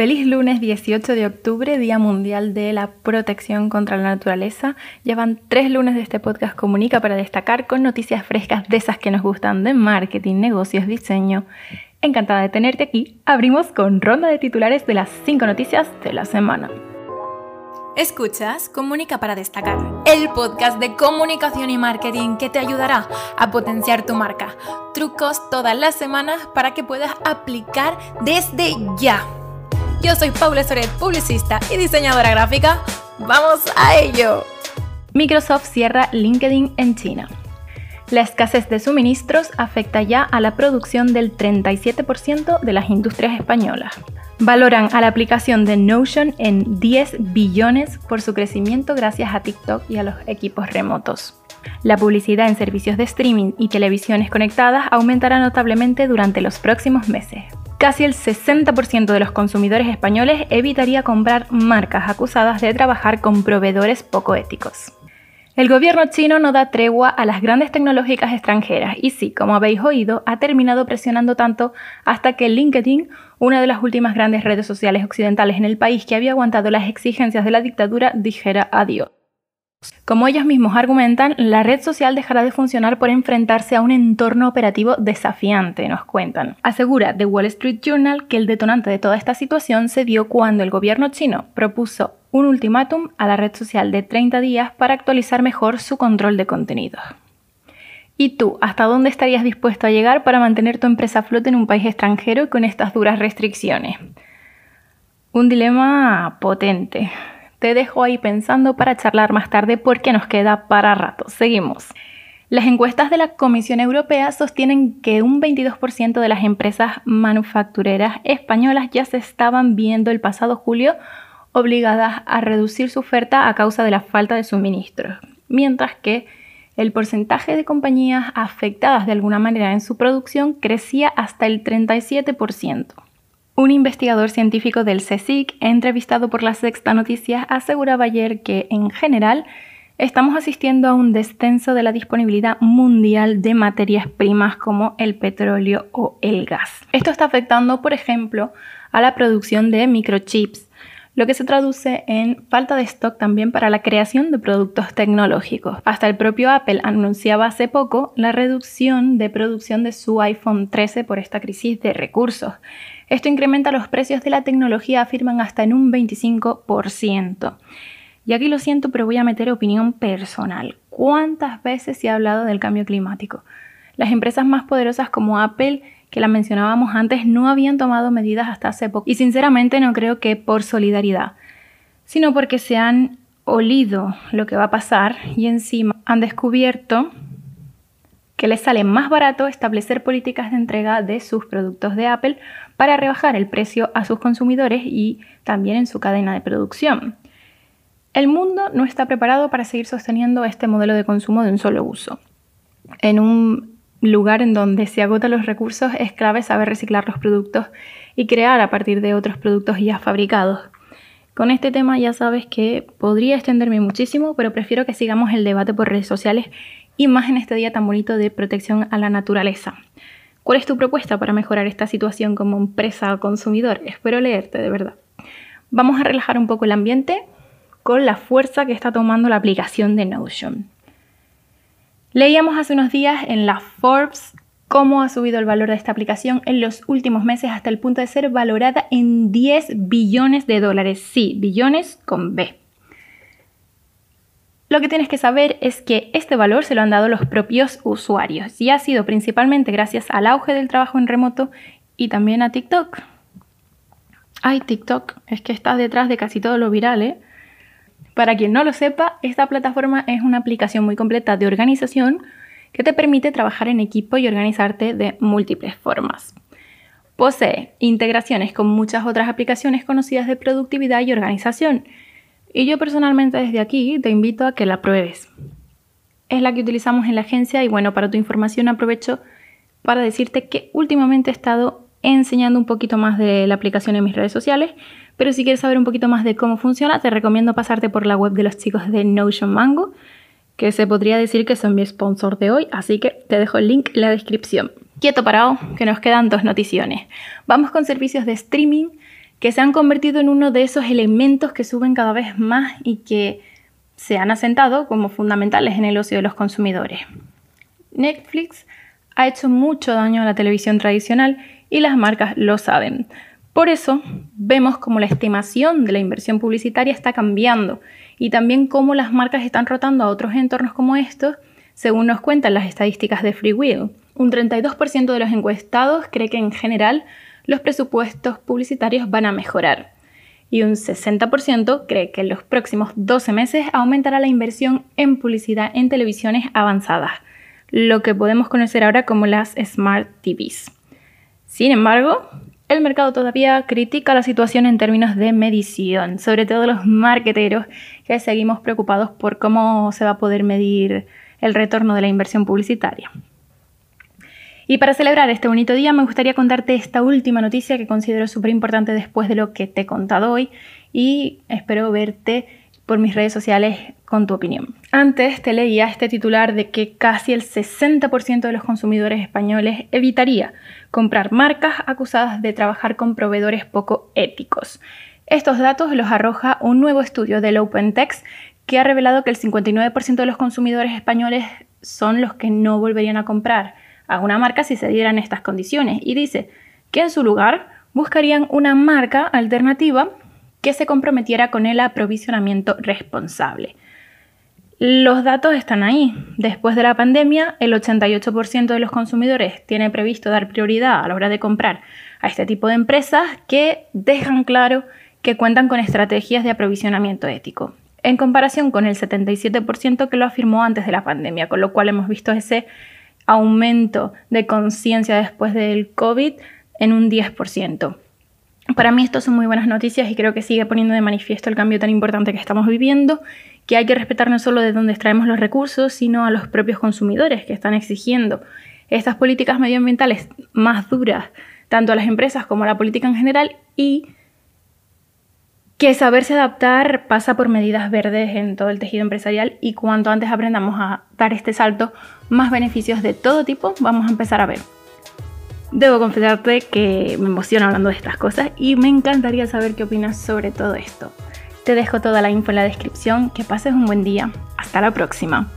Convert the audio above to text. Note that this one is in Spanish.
Feliz lunes 18 de octubre, Día Mundial de la Protección contra la Naturaleza. Llevan tres lunes de este podcast Comunica para destacar con noticias frescas de esas que nos gustan de marketing, negocios, diseño. Encantada de tenerte aquí. Abrimos con ronda de titulares de las cinco noticias de la semana. Escuchas Comunica para destacar, el podcast de comunicación y marketing que te ayudará a potenciar tu marca. Trucos todas las semanas para que puedas aplicar desde ya. Yo soy Paula Soret, publicista y diseñadora gráfica. ¡Vamos a ello! Microsoft cierra LinkedIn en China. La escasez de suministros afecta ya a la producción del 37% de las industrias españolas. Valoran a la aplicación de Notion en 10 billones por su crecimiento gracias a TikTok y a los equipos remotos. La publicidad en servicios de streaming y televisiones conectadas aumentará notablemente durante los próximos meses. Casi el 60% de los consumidores españoles evitaría comprar marcas acusadas de trabajar con proveedores poco éticos. El gobierno chino no da tregua a las grandes tecnológicas extranjeras y sí, como habéis oído, ha terminado presionando tanto hasta que LinkedIn, una de las últimas grandes redes sociales occidentales en el país que había aguantado las exigencias de la dictadura, dijera adiós. Como ellos mismos argumentan, la red social dejará de funcionar por enfrentarse a un entorno operativo desafiante, nos cuentan. Asegura The Wall Street Journal que el detonante de toda esta situación se dio cuando el gobierno chino propuso un ultimátum a la red social de 30 días para actualizar mejor su control de contenidos. ¿Y tú, hasta dónde estarías dispuesto a llegar para mantener tu empresa a flote en un país extranjero con estas duras restricciones? Un dilema potente. Te dejo ahí pensando para charlar más tarde porque nos queda para rato. Seguimos. Las encuestas de la Comisión Europea sostienen que un 22% de las empresas manufactureras españolas ya se estaban viendo el pasado julio obligadas a reducir su oferta a causa de la falta de suministros, mientras que el porcentaje de compañías afectadas de alguna manera en su producción crecía hasta el 37%. Un investigador científico del CSIC, entrevistado por la Sexta Noticias, aseguraba ayer que, en general, estamos asistiendo a un descenso de la disponibilidad mundial de materias primas como el petróleo o el gas. Esto está afectando, por ejemplo, a la producción de microchips, lo que se traduce en falta de stock también para la creación de productos tecnológicos. Hasta el propio Apple anunciaba hace poco la reducción de producción de su iPhone 13 por esta crisis de recursos. Esto incrementa los precios de la tecnología, afirman hasta en un 25%. Y aquí lo siento, pero voy a meter opinión personal. ¿Cuántas veces se ha hablado del cambio climático? Las empresas más poderosas como Apple, que la mencionábamos antes, no habían tomado medidas hasta hace poco. Y sinceramente no creo que por solidaridad, sino porque se han olido lo que va a pasar y encima han descubierto que les sale más barato establecer políticas de entrega de sus productos de Apple para rebajar el precio a sus consumidores y también en su cadena de producción. El mundo no está preparado para seguir sosteniendo este modelo de consumo de un solo uso. En un lugar en donde se agotan los recursos es clave saber reciclar los productos y crear a partir de otros productos ya fabricados. Con este tema ya sabes que podría extenderme muchísimo, pero prefiero que sigamos el debate por redes sociales y más en este día tan bonito de protección a la naturaleza. ¿Cuál es tu propuesta para mejorar esta situación como empresa o consumidor? Espero leerte, de verdad. Vamos a relajar un poco el ambiente con la fuerza que está tomando la aplicación de Notion. Leíamos hace unos días en la Forbes cómo ha subido el valor de esta aplicación en los últimos meses hasta el punto de ser valorada en 10 billones de dólares. Sí, billones con B. Lo que tienes que saber es que este valor se lo han dado los propios usuarios y ha sido principalmente gracias al auge del trabajo en remoto y también a TikTok. Ay, TikTok, es que está detrás de casi todo lo viral, ¿eh? Para quien no lo sepa, esta plataforma es una aplicación muy completa de organización que te permite trabajar en equipo y organizarte de múltiples formas. Posee integraciones con muchas otras aplicaciones conocidas de productividad y organización, y yo personalmente desde aquí te invito a que la pruebes. Es la que utilizamos en la agencia y bueno, para tu información aprovecho para decirte que últimamente he estado enseñando un poquito más de la aplicación en mis redes sociales, pero si quieres saber un poquito más de cómo funciona, te recomiendo pasarte por la web de los chicos de Notion Mango, que se podría decir que son mi sponsor de hoy, así que te dejo el link en la descripción. Quieto parado, que nos quedan dos noticiones. Vamos con servicios de streaming que se han convertido en uno de esos elementos que suben cada vez más y que se han asentado como fundamentales en el ocio de los consumidores. Netflix ha hecho mucho daño a la televisión tradicional y las marcas lo saben. Por eso vemos como la estimación de la inversión publicitaria está cambiando y también cómo las marcas están rotando a otros entornos como estos, según nos cuentan las estadísticas de Freewheel. Un 32% de los encuestados cree que en general los presupuestos publicitarios van a mejorar y un 60% cree que en los próximos 12 meses aumentará la inversión en publicidad en televisiones avanzadas, lo que podemos conocer ahora como las Smart TVs. Sin embargo, el mercado todavía critica la situación en términos de medición, sobre todo los marqueteros que seguimos preocupados por cómo se va a poder medir el retorno de la inversión publicitaria. Y para celebrar este bonito día me gustaría contarte esta última noticia que considero súper importante después de lo que te he contado hoy y espero verte por mis redes sociales con tu opinión. Antes te leía este titular de que casi el 60% de los consumidores españoles evitaría comprar marcas acusadas de trabajar con proveedores poco éticos. Estos datos los arroja un nuevo estudio del OpenText que ha revelado que el 59% de los consumidores españoles son los que no volverían a comprar a una marca si se dieran estas condiciones y dice que en su lugar buscarían una marca alternativa que se comprometiera con el aprovisionamiento responsable. Los datos están ahí. Después de la pandemia, el 88% de los consumidores tiene previsto dar prioridad a la hora de comprar a este tipo de empresas que dejan claro que cuentan con estrategias de aprovisionamiento ético, en comparación con el 77% que lo afirmó antes de la pandemia, con lo cual hemos visto ese aumento de conciencia después del COVID en un 10%. Para mí esto son muy buenas noticias y creo que sigue poniendo de manifiesto el cambio tan importante que estamos viviendo, que hay que respetar no solo de dónde extraemos los recursos, sino a los propios consumidores que están exigiendo estas políticas medioambientales más duras, tanto a las empresas como a la política en general, y que saberse adaptar pasa por medidas verdes en todo el tejido empresarial y cuanto antes aprendamos a dar este salto, más beneficios de todo tipo vamos a empezar a ver. Debo confesarte que me emociona hablando de estas cosas y me encantaría saber qué opinas sobre todo esto. Te dejo toda la info en la descripción, que pases un buen día. Hasta la próxima.